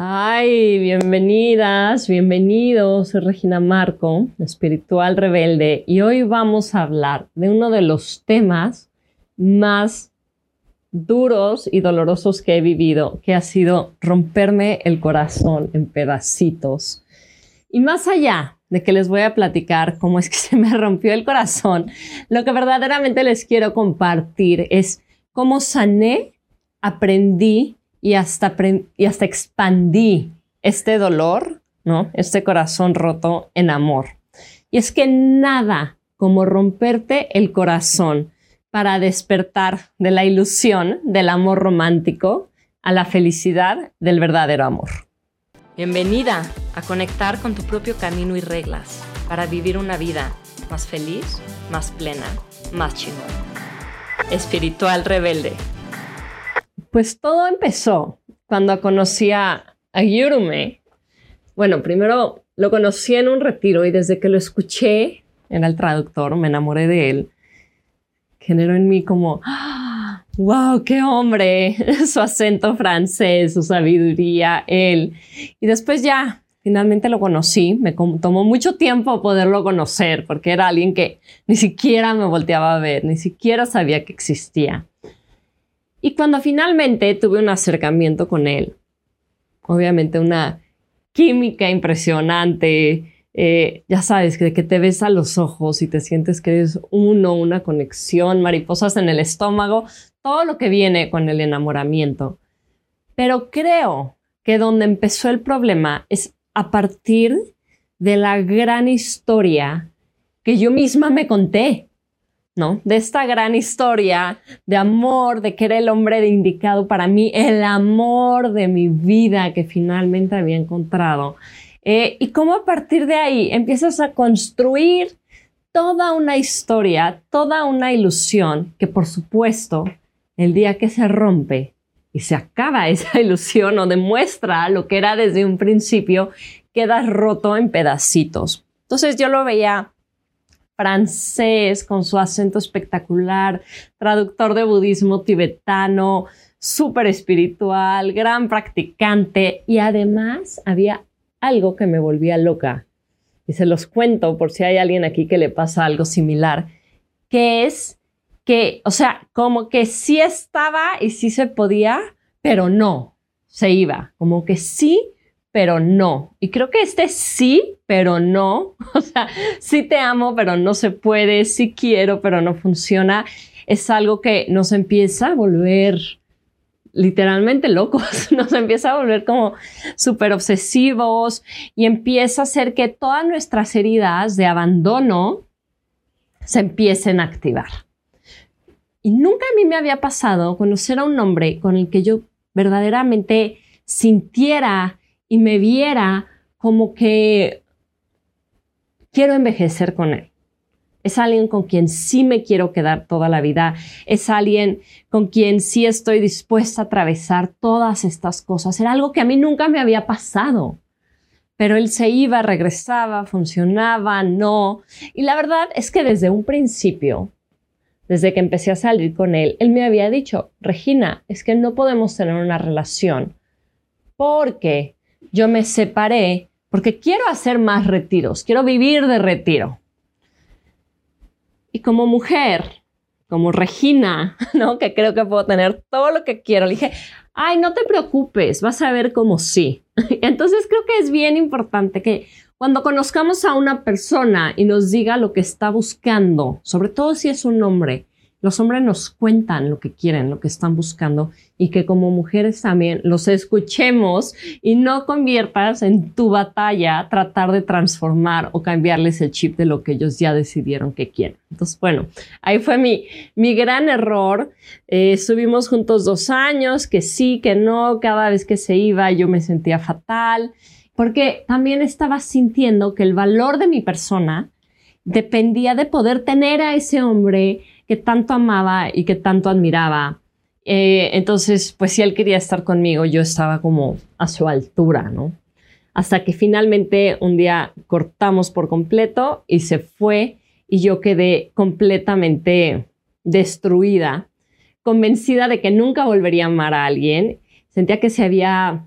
Ay, bienvenidas, bienvenidos. Soy Regina Marco, espiritual rebelde, y hoy vamos a hablar de uno de los temas más duros y dolorosos que he vivido, que ha sido romperme el corazón en pedacitos. Y más allá de que les voy a platicar cómo es que se me rompió el corazón, lo que verdaderamente les quiero compartir es cómo sané, aprendí y hasta, y hasta expandí este dolor, ¿no? Este corazón roto en amor. Y es que nada como romperte el corazón para despertar de la ilusión del amor romántico a la felicidad del verdadero amor. Bienvenida a conectar con tu propio camino y reglas para vivir una vida más feliz, más plena, más chingón. Espiritual rebelde pues todo empezó cuando conocí a, a Yurume. Bueno, primero lo conocí en un retiro y desde que lo escuché, era el traductor, me enamoré de él. Generó en mí como, wow, qué hombre, su acento francés, su sabiduría, él. Y después ya, finalmente lo conocí, me tomó mucho tiempo poderlo conocer porque era alguien que ni siquiera me volteaba a ver, ni siquiera sabía que existía. Y cuando finalmente tuve un acercamiento con él, obviamente una química impresionante, eh, ya sabes, de que te ves a los ojos y te sientes que eres uno, una conexión, mariposas en el estómago, todo lo que viene con el enamoramiento. Pero creo que donde empezó el problema es a partir de la gran historia que yo misma me conté. De esta gran historia de amor, de que era el hombre indicado para mí, el amor de mi vida que finalmente había encontrado. Eh, y cómo a partir de ahí empiezas a construir toda una historia, toda una ilusión que por supuesto el día que se rompe y se acaba esa ilusión o demuestra lo que era desde un principio, queda roto en pedacitos. Entonces yo lo veía francés con su acento espectacular, traductor de budismo tibetano, súper espiritual, gran practicante y además había algo que me volvía loca. Y se los cuento por si hay alguien aquí que le pasa algo similar, que es que, o sea, como que sí estaba y sí se podía, pero no, se iba, como que sí, pero no. Y creo que este sí, pero no. O sea, sí te amo, pero no se puede. Sí quiero, pero no funciona. Es algo que nos empieza a volver literalmente locos, nos empieza a volver como súper obsesivos y empieza a hacer que todas nuestras heridas de abandono se empiecen a activar. Y nunca a mí me había pasado conocer a un hombre con el que yo verdaderamente sintiera y me viera como que quiero envejecer con él. Es alguien con quien sí me quiero quedar toda la vida. Es alguien con quien sí estoy dispuesta a atravesar todas estas cosas. Era algo que a mí nunca me había pasado. Pero él se iba, regresaba, funcionaba, no. Y la verdad es que desde un principio, desde que empecé a salir con él, él me había dicho, Regina, es que no podemos tener una relación porque yo me separé porque quiero hacer más retiros, quiero vivir de retiro. Y como mujer, como Regina, ¿no? Que creo que puedo tener todo lo que quiero, le dije, ay, no te preocupes, vas a ver como sí. Entonces creo que es bien importante que cuando conozcamos a una persona y nos diga lo que está buscando, sobre todo si es un hombre, los hombres nos cuentan lo que quieren, lo que están buscando y que como mujeres también los escuchemos y no conviertas en tu batalla tratar de transformar o cambiarles el chip de lo que ellos ya decidieron que quieren. Entonces, bueno, ahí fue mi, mi gran error. Eh, estuvimos juntos dos años, que sí, que no, cada vez que se iba yo me sentía fatal, porque también estaba sintiendo que el valor de mi persona dependía de poder tener a ese hombre que tanto amaba y que tanto admiraba. Eh, entonces, pues si él quería estar conmigo, yo estaba como a su altura, ¿no? Hasta que finalmente un día cortamos por completo y se fue y yo quedé completamente destruida, convencida de que nunca volvería a amar a alguien. Sentía que se había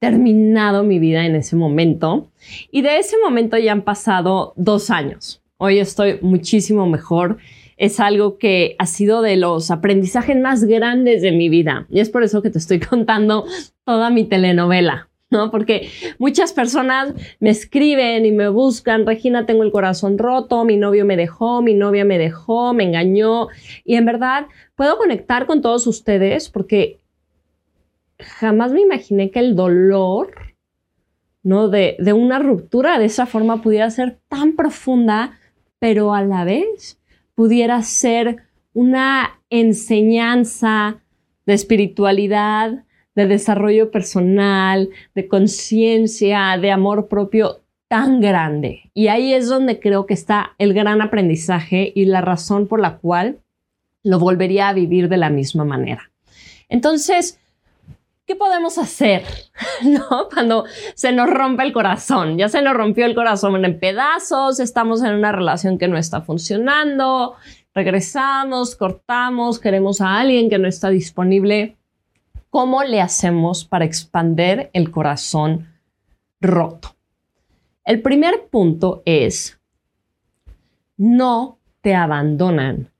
terminado mi vida en ese momento. Y de ese momento ya han pasado dos años. Hoy estoy muchísimo mejor. Es algo que ha sido de los aprendizajes más grandes de mi vida. Y es por eso que te estoy contando toda mi telenovela. ¿no? Porque muchas personas me escriben y me buscan, Regina, tengo el corazón roto, mi novio me dejó, mi novia me dejó, me engañó. Y en verdad puedo conectar con todos ustedes porque jamás me imaginé que el dolor, ¿no? De, de una ruptura de esa forma pudiera ser tan profunda, pero a la vez pudiera ser una enseñanza de espiritualidad, de desarrollo personal, de conciencia, de amor propio tan grande. Y ahí es donde creo que está el gran aprendizaje y la razón por la cual lo volvería a vivir de la misma manera. Entonces, ¿qué podemos hacer? ¿No? Cuando se nos rompe el corazón, ya se nos rompió el corazón en pedazos, estamos en una relación que no está funcionando, regresamos, cortamos, queremos a alguien que no está disponible. ¿Cómo le hacemos para expander el corazón roto? El primer punto es, no te abandonan,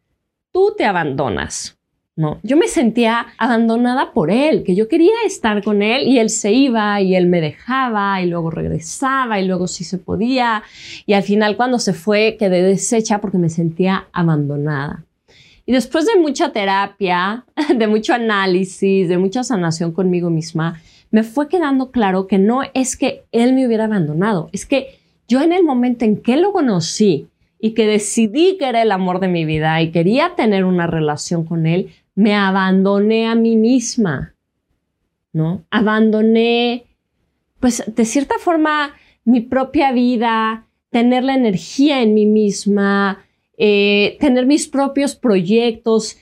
tú te abandonas. No, yo me sentía abandonada por él, que yo quería estar con él y él se iba y él me dejaba y luego regresaba y luego sí se podía y al final cuando se fue quedé deshecha porque me sentía abandonada. Y después de mucha terapia, de mucho análisis, de mucha sanación conmigo misma, me fue quedando claro que no es que él me hubiera abandonado, es que yo en el momento en que lo conocí y que decidí que era el amor de mi vida y quería tener una relación con él, me abandoné a mí misma, ¿no? Abandoné, pues de cierta forma, mi propia vida, tener la energía en mí misma, eh, tener mis propios proyectos,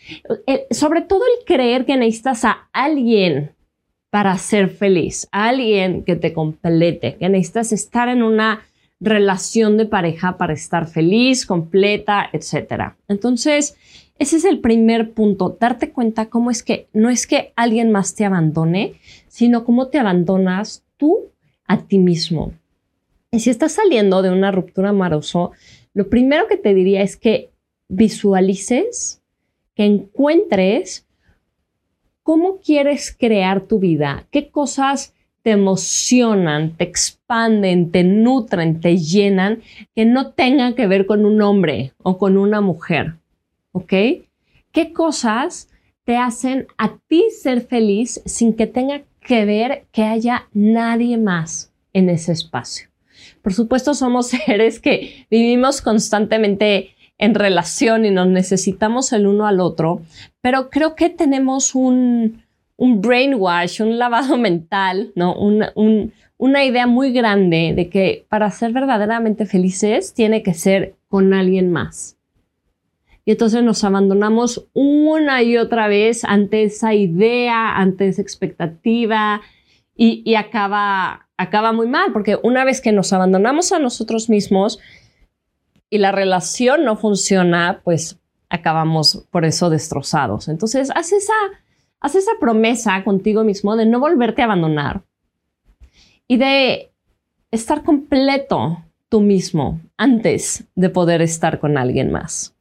eh, sobre todo el creer que necesitas a alguien para ser feliz, a alguien que te complete, que necesitas estar en una relación de pareja para estar feliz, completa, etc. Entonces, ese es el primer punto, darte cuenta cómo es que no es que alguien más te abandone, sino cómo te abandonas tú a ti mismo. Y si estás saliendo de una ruptura amorosa, lo primero que te diría es que visualices, que encuentres cómo quieres crear tu vida, qué cosas te emocionan, te expanden, te nutren, te llenan, que no tengan que ver con un hombre o con una mujer. ¿Ok? ¿Qué cosas te hacen a ti ser feliz sin que tenga que ver que haya nadie más en ese espacio? Por supuesto, somos seres que vivimos constantemente en relación y nos necesitamos el uno al otro, pero creo que tenemos un, brainwash, un lavado mental, ¿no? una idea muy grande de que para ser verdaderamente felices tiene que ser con alguien más. Y entonces nos abandonamos una y otra vez ante esa idea, ante esa expectativa y, acaba acaba muy mal, porque una vez que nos abandonamos a nosotros mismos y la relación no funciona, pues acabamos por eso destrozados. Entonces, haz esa, haz esa promesa contigo mismo de no volverte a abandonar y de estar completo tú mismo antes de poder estar con alguien más.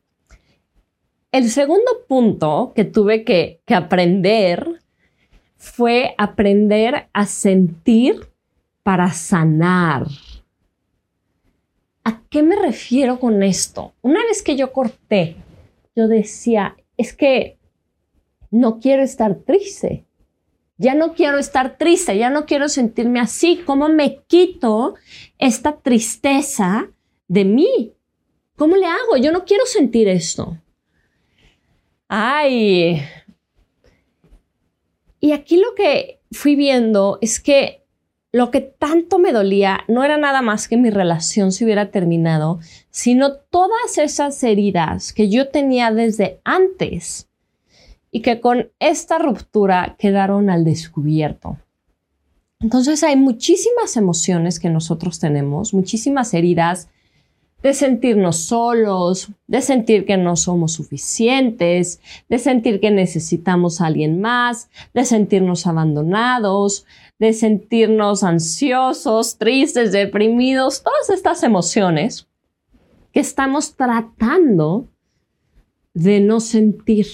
El segundo punto que tuve que, aprender fue aprender a sentir para sanar. ¿A qué me refiero con esto? Una vez que yo corté, yo decía, es que no quiero estar triste. Ya no quiero estar triste, ya no quiero sentirme así. ¿Cómo me quito esta tristeza de mí? ¿Cómo le hago? Yo no quiero sentir esto. Ay. Y aquí lo que fui viendo es que lo que tanto me dolía no era nada más que mi relación se hubiera terminado, sino todas esas heridas que yo tenía desde antes y que con esta ruptura quedaron al descubierto. Entonces hay muchísimas emociones que nosotros tenemos, muchísimas heridas de sentirnos solos, de sentir que no somos suficientes, de sentir que necesitamos a alguien más, de sentirnos abandonados, de sentirnos ansiosos, tristes, deprimidos, todas estas emociones que estamos tratando de no sentir.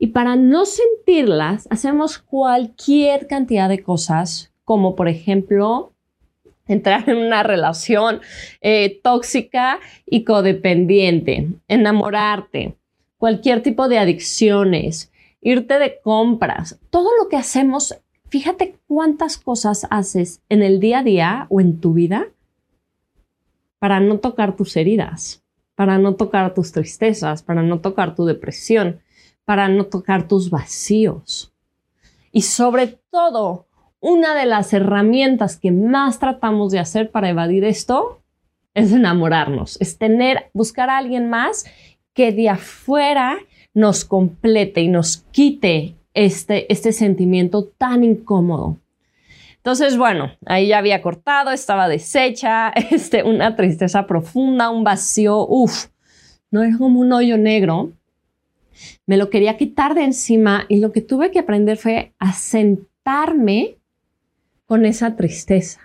Y para no sentirlas, hacemos cualquier cantidad de cosas, como por ejemplo entrar en una relación eh, tóxica y codependiente, enamorarte, cualquier tipo de adicciones, irte de compras, todo lo que hacemos, fíjate cuántas cosas haces en el día a día o en tu vida para no tocar tus heridas, para no tocar tus tristezas, para no tocar tu depresión, para no tocar tus vacíos. Y sobre todo, una de las herramientas que más tratamos de hacer para evadir esto es enamorarnos, es tener, buscar a alguien más que de afuera nos complete y nos quite este, este sentimiento tan incómodo. Entonces, bueno, ahí ya había cortado, estaba deshecha, este, una tristeza profunda, un vacío, uff, no era como un hoyo negro. Me lo quería quitar de encima y lo que tuve que aprender fue a sentarme con esa tristeza,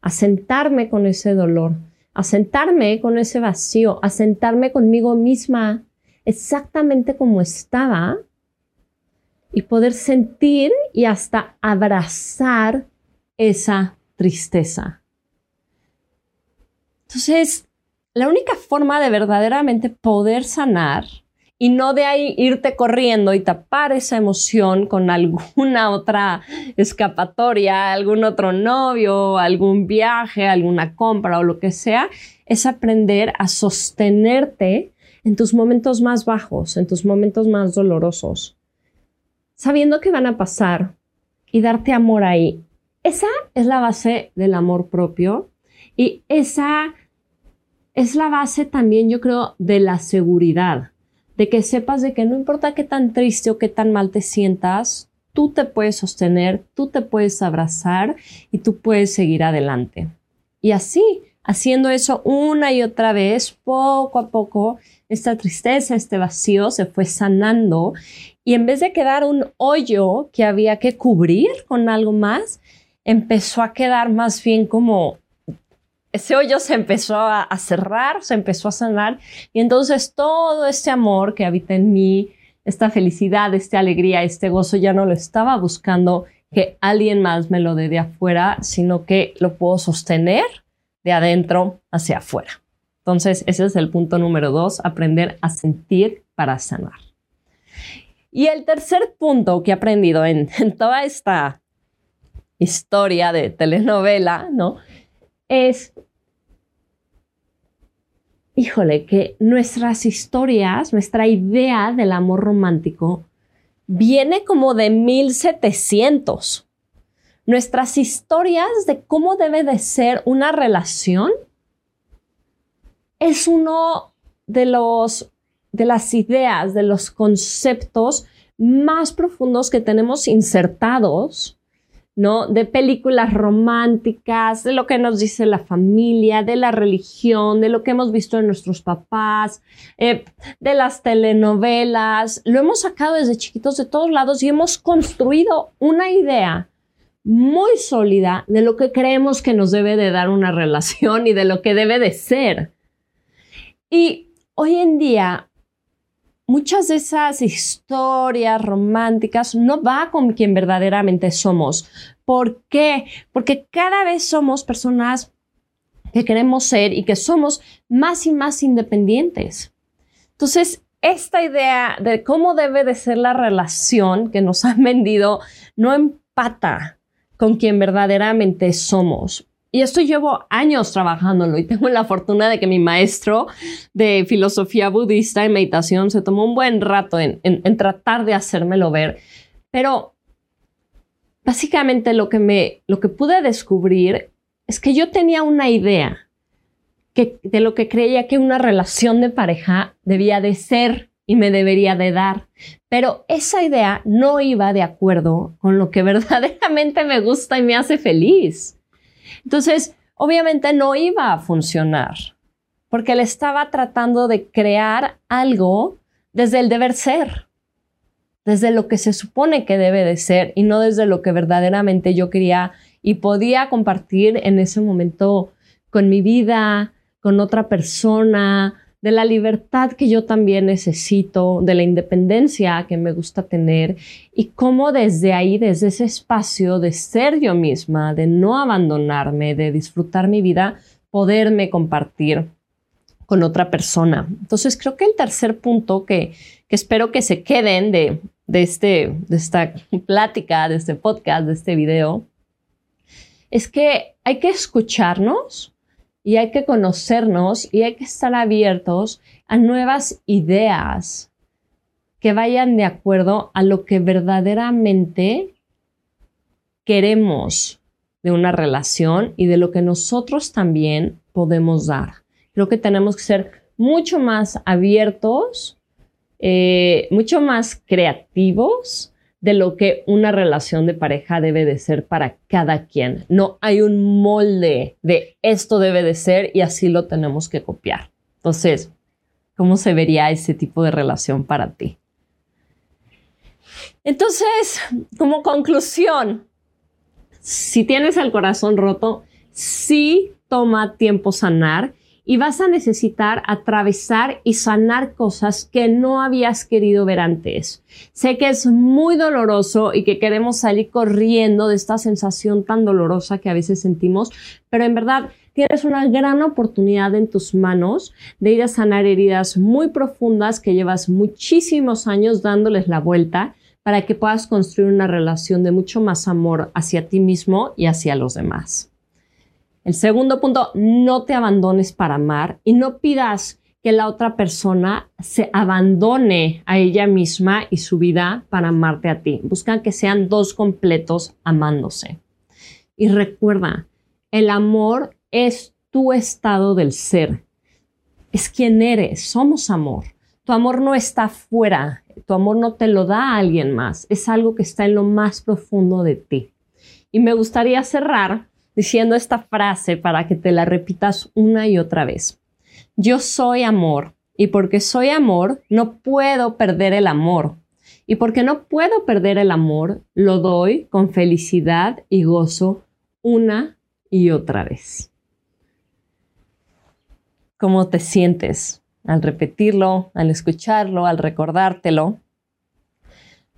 a sentarme con ese dolor, a sentarme con ese vacío, a sentarme conmigo misma exactamente como estaba y poder sentir y hasta abrazar esa tristeza. Entonces, la única forma de verdaderamente poder sanar y no de ahí irte corriendo y tapar esa emoción con alguna otra escapatoria, algún otro novio, algún viaje, alguna compra o lo que sea, es aprender a sostenerte en tus momentos más bajos, en tus momentos más dolorosos, sabiendo que van a pasar y darte amor ahí. Esa es la base del amor propio y esa es la base también, yo creo, de la seguridad de que sepas de que no importa qué tan triste o qué tan mal te sientas, tú te puedes sostener, tú te puedes abrazar y tú puedes seguir adelante. Y así, haciendo eso una y otra vez, poco a poco, esta tristeza, este vacío se fue sanando y en vez de quedar un hoyo que había que cubrir con algo más, empezó a quedar más bien como ese hoyo se empezó a, cerrar, se empezó a sanar y entonces todo este amor que habita en mí, esta felicidad, esta alegría, este gozo, ya no lo estaba buscando que alguien más me lo dé de afuera, sino que lo puedo sostener de adentro hacia afuera. Entonces, ese es el punto número dos, aprender a sentir para sanar. Y el tercer punto que he aprendido en, en toda esta historia de telenovela, ¿no? Es, híjole, que nuestras historias, nuestra idea del amor romántico viene como de 1700. Nuestras historias de cómo debe de ser una relación es uno de los de las ideas, de los conceptos más profundos que tenemos insertados ¿no? De películas románticas, de lo que nos dice la familia, de la religión, de lo que hemos visto en nuestros papás, eh, de las telenovelas. Lo hemos sacado desde chiquitos de todos lados y hemos construido una idea muy sólida de lo que creemos que nos debe de dar una relación y de lo que debe de ser. Y hoy en día muchas de esas historias románticas no va con quien verdaderamente somos. ¿Por qué? Porque cada vez somos personas que queremos ser y que somos más y más independientes. Entonces, esta idea de cómo debe de ser la relación que nos han vendido no empata con quien verdaderamente somos. Y esto llevo años trabajándolo y tengo la fortuna de que mi maestro de filosofía budista y meditación se tomó un buen rato en, tratar de hacérmelo ver. Pero básicamente lo que, me, lo que pude descubrir es que yo tenía una idea de lo que creía que una relación de pareja debía de ser y me debería de dar. Pero esa idea no iba de acuerdo con lo que verdaderamente me gusta y me hace feliz. Entonces, obviamente no iba a funcionar, porque él estaba tratando de crear algo desde el deber ser. desde lo que se supone que debe de ser y no desde lo que verdaderamente yo quería y podía compartir en ese momento con mi vida, con otra persona, de la libertad que yo también necesito, de la independencia que me gusta tener y cómo desde ahí, desde ese espacio de ser yo misma, de no abandonarme, de disfrutar mi vida, poderme compartir con otra persona. Entonces creo que el tercer punto que, espero que se queden de, de, este, de esta plática, de este podcast, de este video, es que hay que escucharnos y hay que conocernos y hay que estar abiertos a nuevas ideas que vayan de acuerdo a lo que verdaderamente queremos de una relación y de lo que nosotros también podemos dar. Creo que tenemos que ser mucho más abiertos, eh, mucho más creativos de lo que una relación de pareja debe de ser para cada quien. No hay un molde de esto debe de ser y así lo tenemos que copiar. Entonces, ¿cómo se vería ese tipo de relación para ti? Entonces, como conclusión, si tienes el corazón roto, sí toma tiempo sanar y vas a necesitar atravesar y sanar cosas que no habías querido ver antes. Sé que es muy doloroso y que queremos salir corriendo de esta sensación tan dolorosa que a veces sentimos, pero en verdad tienes una gran oportunidad en tus manos de ir a sanar heridas muy profundas que llevas muchísimos años dándoles la vuelta para que puedas construir una relación de mucho más amor hacia ti mismo y hacia los demás. El segundo punto, no te abandones para amar y no pidas que la otra persona se abandone a ella misma y su vida para amarte a ti. Buscan que sean dos completos amándose. Y recuerda, el amor es tu estado del ser. Es quien eres, somos amor. Tu amor no está fuera, tu amor no te lo da a alguien más, es algo que está en lo más profundo de ti. Y me gustaría cerrar diciendo esta frase para que te la repitas una y otra vez. Yo soy amor y porque soy amor no puedo perder el amor. Y porque no puedo perder el amor, lo doy con felicidad y gozo una y otra vez. ¿Cómo te sientes al repetirlo, al escucharlo, al recordártelo?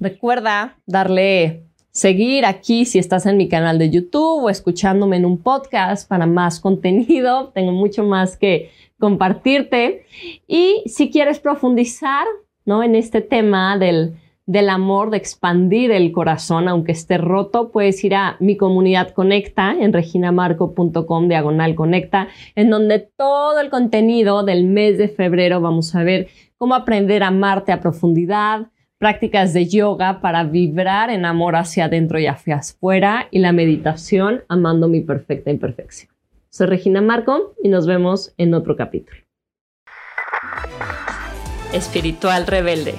Recuerda darle seguir aquí si estás en mi canal de YouTube o escuchándome en un podcast para más contenido. Tengo mucho más que compartirte. Y si quieres profundizar ¿no? en este tema del, del amor, de expandir el corazón, aunque esté roto, puedes ir a mi comunidad Conecta en reginamarco.com diagonal Conecta, en donde todo el contenido del mes de febrero vamos a ver cómo aprender a amarte a profundidad, prácticas de yoga para vibrar en amor hacia adentro y hacia afuera y la meditación amando mi perfecta imperfección. Soy Regina Marco y nos vemos en otro capítulo. Espiritual Rebelde